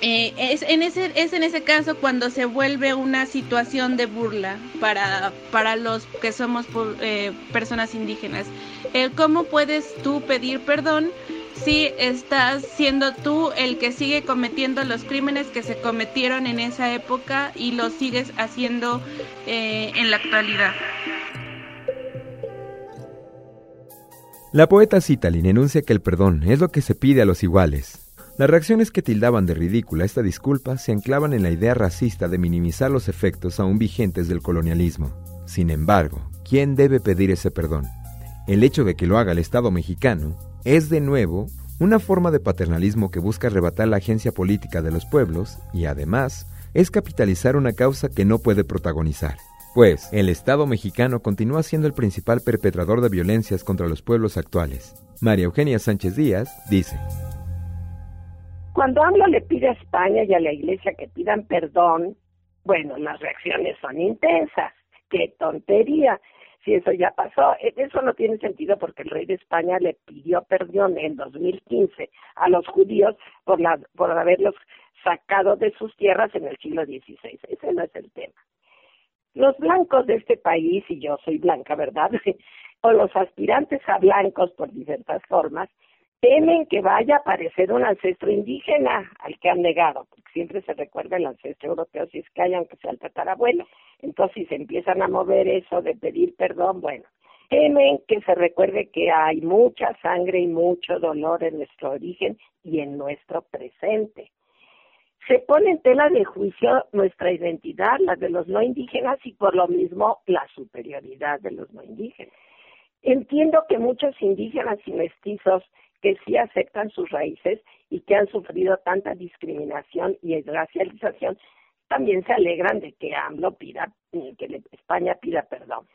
eh, es, en ese, es en ese caso cuando se vuelve una situación de burla para, para los que somos personas indígenas. ¿Cómo puedes tú pedir perdón si estás siendo tú el que sigue cometiendo los crímenes que se cometieron en esa época y los sigues haciendo eh, en la actualidad. La poeta Citalin enuncia que el perdón es lo que se pide a los iguales. Las reacciones que tildaban de ridícula esta disculpa se anclaban en la idea racista de minimizar los efectos aún vigentes del colonialismo. Sin embargo, ¿quién debe pedir ese perdón? El hecho de que lo haga el Estado mexicano es de nuevo una forma de paternalismo que busca arrebatar la agencia política de los pueblos y además es capitalizar una causa que no puede protagonizar. Pues el Estado mexicano continúa siendo el principal perpetrador de violencias contra los pueblos actuales. María Eugenia Sánchez Díaz dice. Cuando AMLO le pide a España y a la Iglesia que pidan perdón, bueno, las reacciones son intensas. ¡Qué tontería! si eso ya pasó. E, eso no tiene sentido porque el rey de España le pidió perdón en 2015 a los judíos por, la, por haberlos sacado de sus tierras en el siglo XVI. Ese no es el tema. Los blancos de este país, y yo soy blanca, ¿verdad? o los aspirantes a blancos por diversas formas, temen que vaya a aparecer un ancestro indígena al que han negado, porque siempre se recuerda el ancestro europeo si es que hay, aunque sea el tatarabuelo. Entonces, si se empiezan a mover eso de pedir perdón, bueno, temen que se recuerde que hay mucha sangre y mucho dolor en nuestro origen y en nuestro presente. Se pone en tela de juicio nuestra identidad, la de los no indígenas y por lo mismo la superioridad de los no indígenas. Entiendo que muchos indígenas y mestizos que sí aceptan sus raíces y que han sufrido tanta discriminación y racialización, también se alegran de que AMLO pida, que España pida perdón.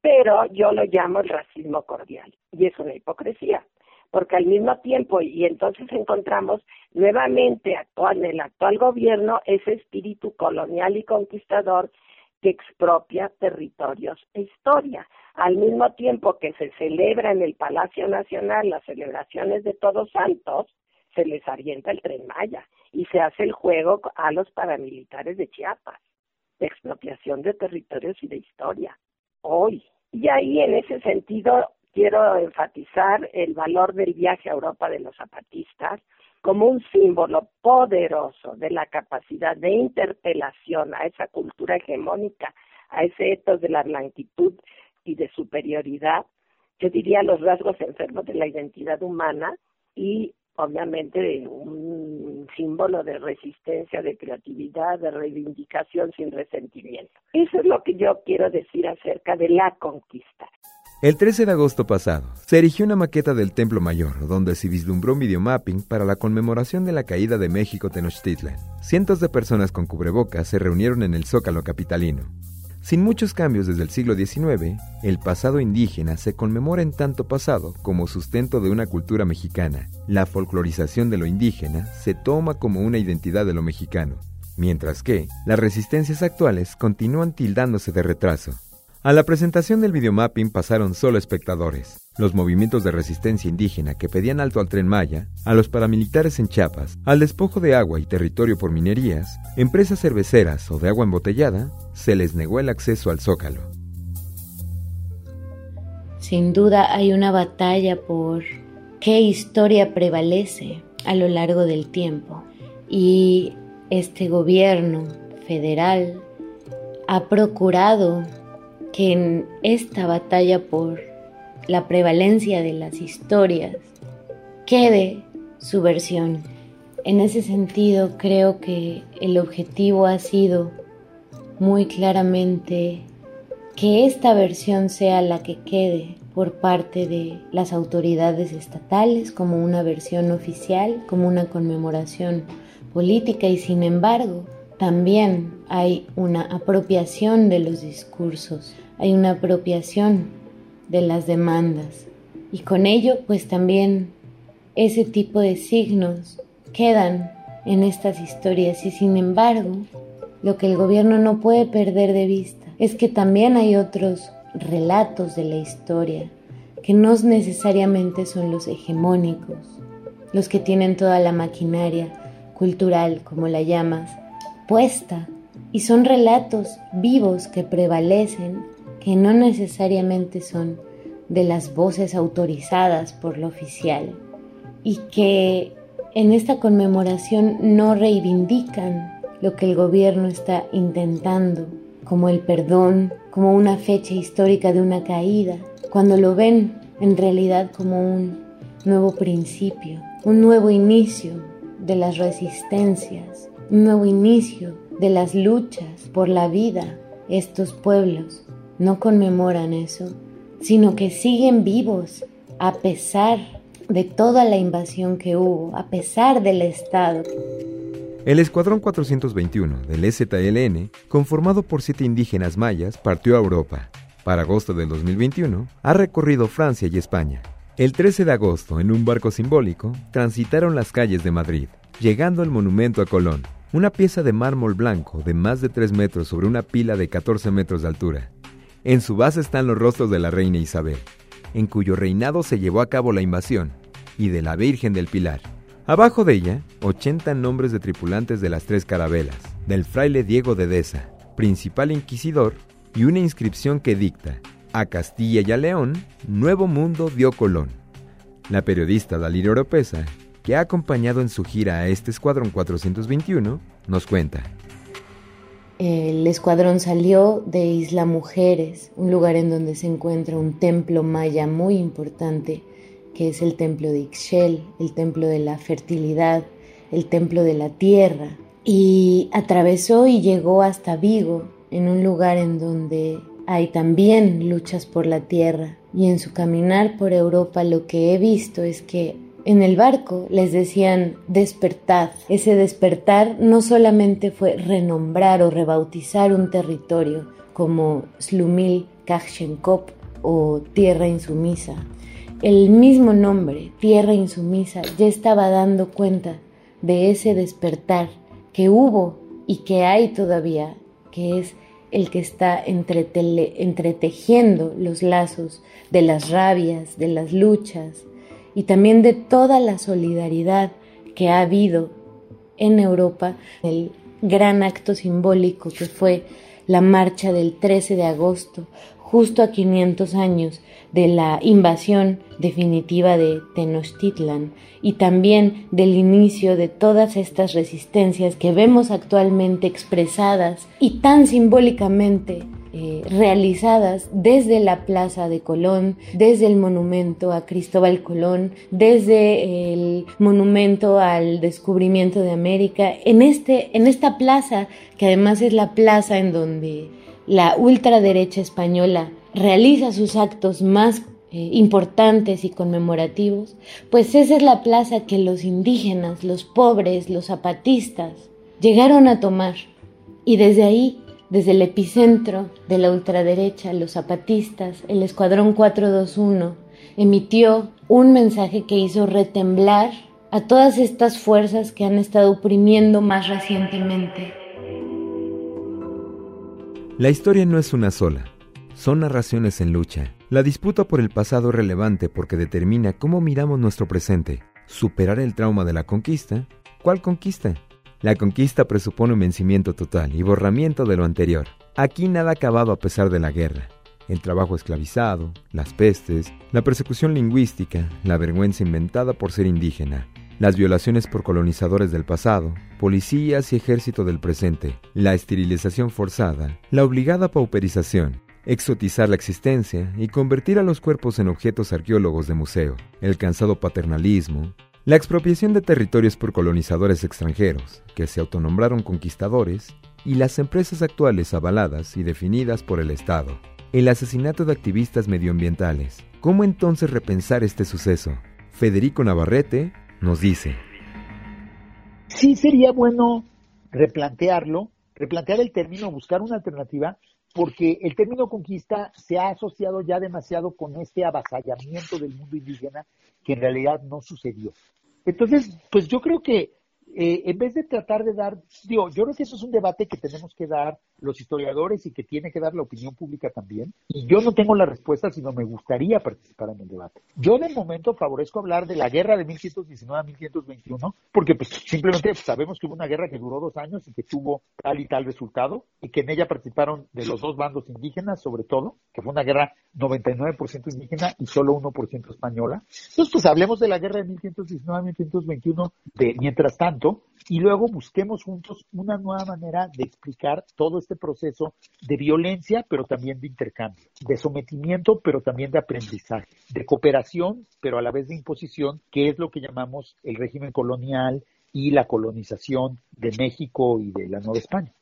Pero yo lo llamo el racismo cordial y es una hipocresía, porque al mismo tiempo, y entonces encontramos nuevamente actual, en el actual gobierno ese espíritu colonial y conquistador que expropia territorios e historia. Al mismo tiempo que se celebra en el Palacio Nacional las celebraciones de Todos Santos, se les avienta el tren Maya y se hace el juego a los paramilitares de Chiapas, de expropiación de territorios y de historia. Hoy. Y ahí en ese sentido quiero enfatizar el valor del viaje a Europa de los zapatistas como un símbolo poderoso de la capacidad de interpelación a esa cultura hegemónica, a ese etos de la blanquitud y de superioridad, yo diría los rasgos enfermos de la identidad humana y obviamente un símbolo de resistencia, de creatividad, de reivindicación sin resentimiento. Eso es lo que yo quiero decir acerca de la conquista. El 13 de agosto pasado, se erigió una maqueta del Templo Mayor, donde se vislumbró un videomapping para la conmemoración de la caída de México Tenochtitlan. Cientos de personas con cubrebocas se reunieron en el Zócalo capitalino. Sin muchos cambios desde el siglo XIX, el pasado indígena se conmemora en tanto pasado como sustento de una cultura mexicana. La folclorización de lo indígena se toma como una identidad de lo mexicano, mientras que las resistencias actuales continúan tildándose de retraso. A la presentación del videomapping pasaron solo espectadores. Los movimientos de resistencia indígena que pedían alto al tren Maya, a los paramilitares en Chiapas, al despojo de agua y territorio por minerías, empresas cerveceras o de agua embotellada, se les negó el acceso al zócalo. Sin duda hay una batalla por qué historia prevalece a lo largo del tiempo y este gobierno federal ha procurado que en esta batalla por la prevalencia de las historias quede su versión. En ese sentido, creo que el objetivo ha sido muy claramente que esta versión sea la que quede por parte de las autoridades estatales como una versión oficial, como una conmemoración política y sin embargo también hay una apropiación de los discursos hay una apropiación de las demandas. Y con ello pues también ese tipo de signos quedan en estas historias. Y sin embargo lo que el gobierno no puede perder de vista es que también hay otros relatos de la historia que no necesariamente son los hegemónicos, los que tienen toda la maquinaria cultural, como la llamas, puesta, y son relatos vivos que prevalecen que no necesariamente son de las voces autorizadas por lo oficial y que en esta conmemoración no reivindican lo que el gobierno está intentando, como el perdón, como una fecha histórica de una caída, cuando lo ven en realidad como un nuevo principio, un nuevo inicio de las resistencias, un nuevo inicio de las luchas por la vida, estos pueblos no conmemoran eso, sino que siguen vivos a pesar de toda la invasión que hubo, a pesar del Estado. El Escuadrón 421 del STLN, conformado por siete indígenas mayas, partió a Europa. Para agosto del 2021, ha recorrido Francia y España. El 13 de agosto, en un barco simbólico, transitaron las calles de Madrid, llegando al monumento a Colón, una pieza de mármol blanco de más de 3 metros sobre una pila de 14 metros de altura. En su base están los rostros de la reina Isabel, en cuyo reinado se llevó a cabo la invasión, y de la Virgen del Pilar. Abajo de ella, 80 nombres de tripulantes de las tres carabelas, del fraile Diego de Deza, principal inquisidor, y una inscripción que dicta, a Castilla y a León, Nuevo Mundo dio Colón. La periodista Dalila Oropesa, que ha acompañado en su gira a este Escuadrón 421, nos cuenta. El escuadrón salió de Isla Mujeres, un lugar en donde se encuentra un templo maya muy importante, que es el templo de Ixchel, el templo de la fertilidad, el templo de la tierra, y atravesó y llegó hasta Vigo, en un lugar en donde hay también luchas por la tierra. Y en su caminar por Europa lo que he visto es que en el barco les decían despertad. Ese despertar no solamente fue renombrar o rebautizar un territorio como Slumil Kachchenkop o Tierra Insumisa. el mismo nombre, Tierra Insumisa, ya estaba dando cuenta de ese despertar que hubo y que hay todavía, que es el que está entretejiendo los lazos de las rabias, de las luchas y también de toda la solidaridad que ha habido en Europa, el gran acto simbólico que fue la marcha del 13 de agosto, justo a 500 años de la invasión definitiva de Tenochtitlan y también del inicio de todas estas resistencias que vemos actualmente expresadas y tan simbólicamente eh, realizadas desde la Plaza de Colón, desde el monumento a Cristóbal Colón, desde el monumento al descubrimiento de América, en, este, en esta plaza, que además es la plaza en donde la ultraderecha española realiza sus actos más eh, importantes y conmemorativos, pues esa es la plaza que los indígenas, los pobres, los zapatistas llegaron a tomar. Y desde ahí, desde el epicentro de la ultraderecha, los zapatistas, el Escuadrón 421, emitió un mensaje que hizo retemblar a todas estas fuerzas que han estado oprimiendo más recientemente. La historia no es una sola son narraciones en lucha. La disputa por el pasado es relevante porque determina cómo miramos nuestro presente. Superar el trauma de la conquista. ¿Cuál conquista? La conquista presupone un vencimiento total y borramiento de lo anterior. Aquí nada ha acabado a pesar de la guerra. El trabajo esclavizado, las pestes, la persecución lingüística, la vergüenza inventada por ser indígena, las violaciones por colonizadores del pasado, policías y ejército del presente, la esterilización forzada, la obligada pauperización, exotizar la existencia y convertir a los cuerpos en objetos arqueólogos de museo, el cansado paternalismo, la expropiación de territorios por colonizadores extranjeros, que se autonombraron conquistadores, y las empresas actuales avaladas y definidas por el Estado. El asesinato de activistas medioambientales. ¿Cómo entonces repensar este suceso? Federico Navarrete nos dice. Sí sería bueno replantearlo, replantear el término, buscar una alternativa porque el término conquista se ha asociado ya demasiado con este avasallamiento del mundo indígena que en realidad no sucedió. Entonces, pues yo creo que eh, en vez de tratar de dar, digo, yo creo que eso es un debate que tenemos que dar los historiadores y que tiene que dar la opinión pública también. Y yo no tengo la respuesta, sino me gustaría participar en el debate. Yo de momento favorezco hablar de la guerra de 1119 a 1521, porque pues simplemente sabemos que hubo una guerra que duró dos años y que tuvo tal y tal resultado, y que en ella participaron de los dos bandos indígenas, sobre todo, que fue una guerra 99% indígena y solo 1% española. Entonces, pues hablemos de la guerra de 1519 a 1521 de mientras tanto y luego busquemos juntos una nueva manera de explicar todo este proceso de violencia, pero también de intercambio, de sometimiento, pero también de aprendizaje, de cooperación, pero a la vez de imposición, que es lo que llamamos el régimen colonial y la colonización de México y de la Nueva España.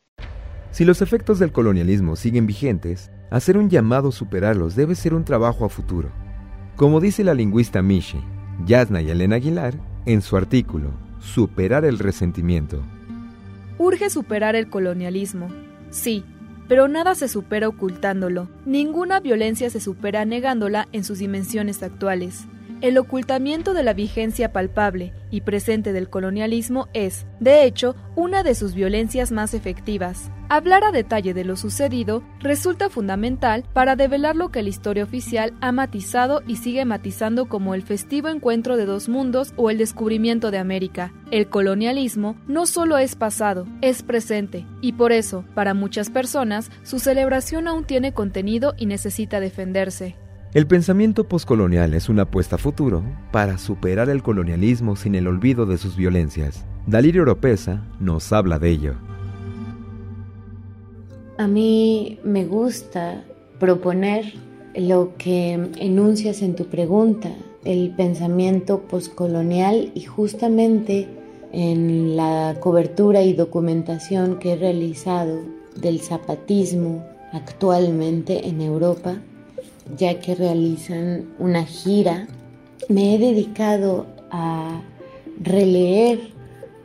Si los efectos del colonialismo siguen vigentes, hacer un llamado a superarlos debe ser un trabajo a futuro. Como dice la lingüista Miche, Yasna y Elena Aguilar, en su artículo superar el resentimiento. Urge superar el colonialismo. Sí, pero nada se supera ocultándolo. Ninguna violencia se supera negándola en sus dimensiones actuales. El ocultamiento de la vigencia palpable y presente del colonialismo es, de hecho, una de sus violencias más efectivas. Hablar a detalle de lo sucedido resulta fundamental para develar lo que la historia oficial ha matizado y sigue matizando como el festivo encuentro de dos mundos o el descubrimiento de América. El colonialismo no solo es pasado, es presente, y por eso, para muchas personas, su celebración aún tiene contenido y necesita defenderse. El pensamiento poscolonial es una apuesta a futuro para superar el colonialismo sin el olvido de sus violencias. Dalirio Oropesa nos habla de ello. A mí me gusta proponer lo que enuncias en tu pregunta, el pensamiento poscolonial y justamente en la cobertura y documentación que he realizado del zapatismo actualmente en Europa, ya que realizan una gira, me he dedicado a releer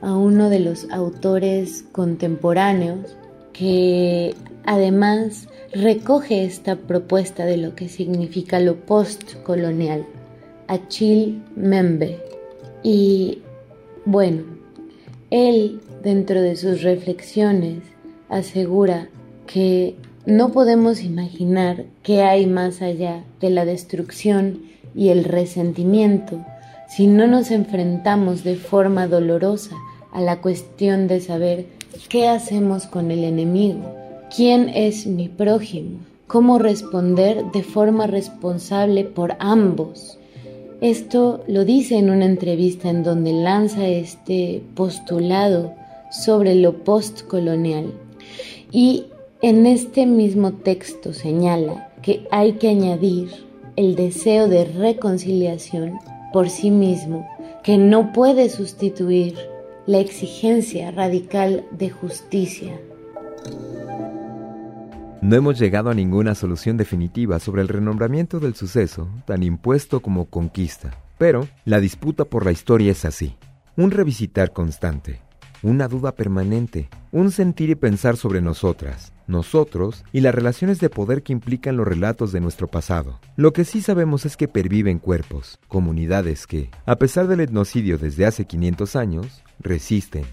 a uno de los autores contemporáneos que además recoge esta propuesta de lo que significa lo postcolonial, Achille Membe. Y bueno, él dentro de sus reflexiones asegura que no podemos imaginar qué hay más allá de la destrucción y el resentimiento si no nos enfrentamos de forma dolorosa a la cuestión de saber qué hacemos con el enemigo, quién es mi prójimo, cómo responder de forma responsable por ambos. Esto lo dice en una entrevista en donde lanza este postulado sobre lo postcolonial. Y en este mismo texto señala que hay que añadir el deseo de reconciliación por sí mismo, que no puede sustituir la exigencia radical de justicia. No hemos llegado a ninguna solución definitiva sobre el renombramiento del suceso, tan impuesto como conquista, pero la disputa por la historia es así, un revisitar constante, una duda permanente, un sentir y pensar sobre nosotras, nosotros y las relaciones de poder que implican los relatos de nuestro pasado. Lo que sí sabemos es que perviven cuerpos, comunidades que, a pesar del etnocidio desde hace 500 años, resisten.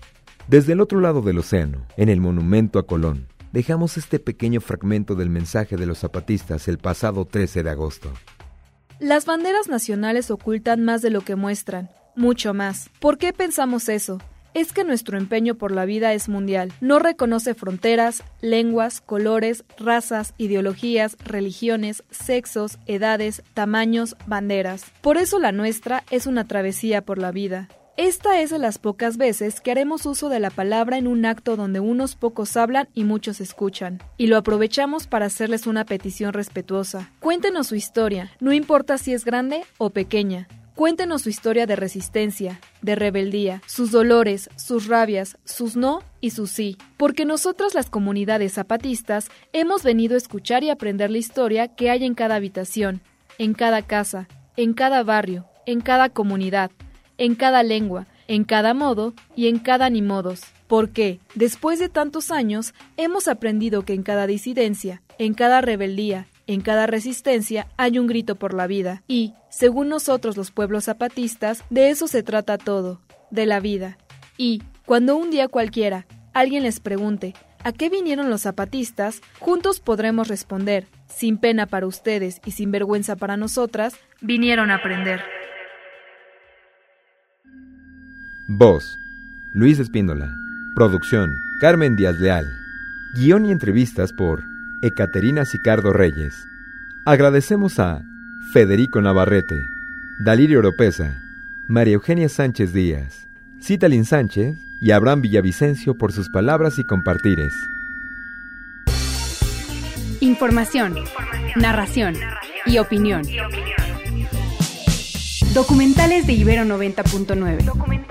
Desde el otro lado del océano, en el monumento a Colón, dejamos este pequeño fragmento del mensaje de los zapatistas el pasado 13 de agosto. Las banderas nacionales ocultan más de lo que muestran, mucho más. ¿Por qué pensamos eso? Es que nuestro empeño por la vida es mundial. No reconoce fronteras, lenguas, colores, razas, ideologías, religiones, sexos, edades, tamaños, banderas. Por eso la nuestra es una travesía por la vida. Esta es de las pocas veces que haremos uso de la palabra en un acto donde unos pocos hablan y muchos escuchan. Y lo aprovechamos para hacerles una petición respetuosa. Cuéntenos su historia, no importa si es grande o pequeña. Cuéntenos su historia de resistencia, de rebeldía, sus dolores, sus rabias, sus no y sus sí, porque nosotras las comunidades zapatistas hemos venido a escuchar y aprender la historia que hay en cada habitación, en cada casa, en cada barrio, en cada comunidad, en cada lengua, en cada modo y en cada ni modos, porque, después de tantos años, hemos aprendido que en cada disidencia, en cada rebeldía, en cada resistencia hay un grito por la vida y, según nosotros los pueblos zapatistas, de eso se trata todo, de la vida. Y, cuando un día cualquiera alguien les pregunte ¿a qué vinieron los zapatistas? Juntos podremos responder, sin pena para ustedes y sin vergüenza para nosotras, vinieron a aprender. Voz. Luis Espíndola. Producción. Carmen Díaz Leal. Guión y entrevistas por Ecaterina Sicardo Reyes. Agradecemos a Federico Navarrete, Dalirio Oropesa, María Eugenia Sánchez Díaz, Citalin Sánchez y Abraham Villavicencio por sus palabras y compartires. Información, narración y opinión. Documentales de Ibero 90.9.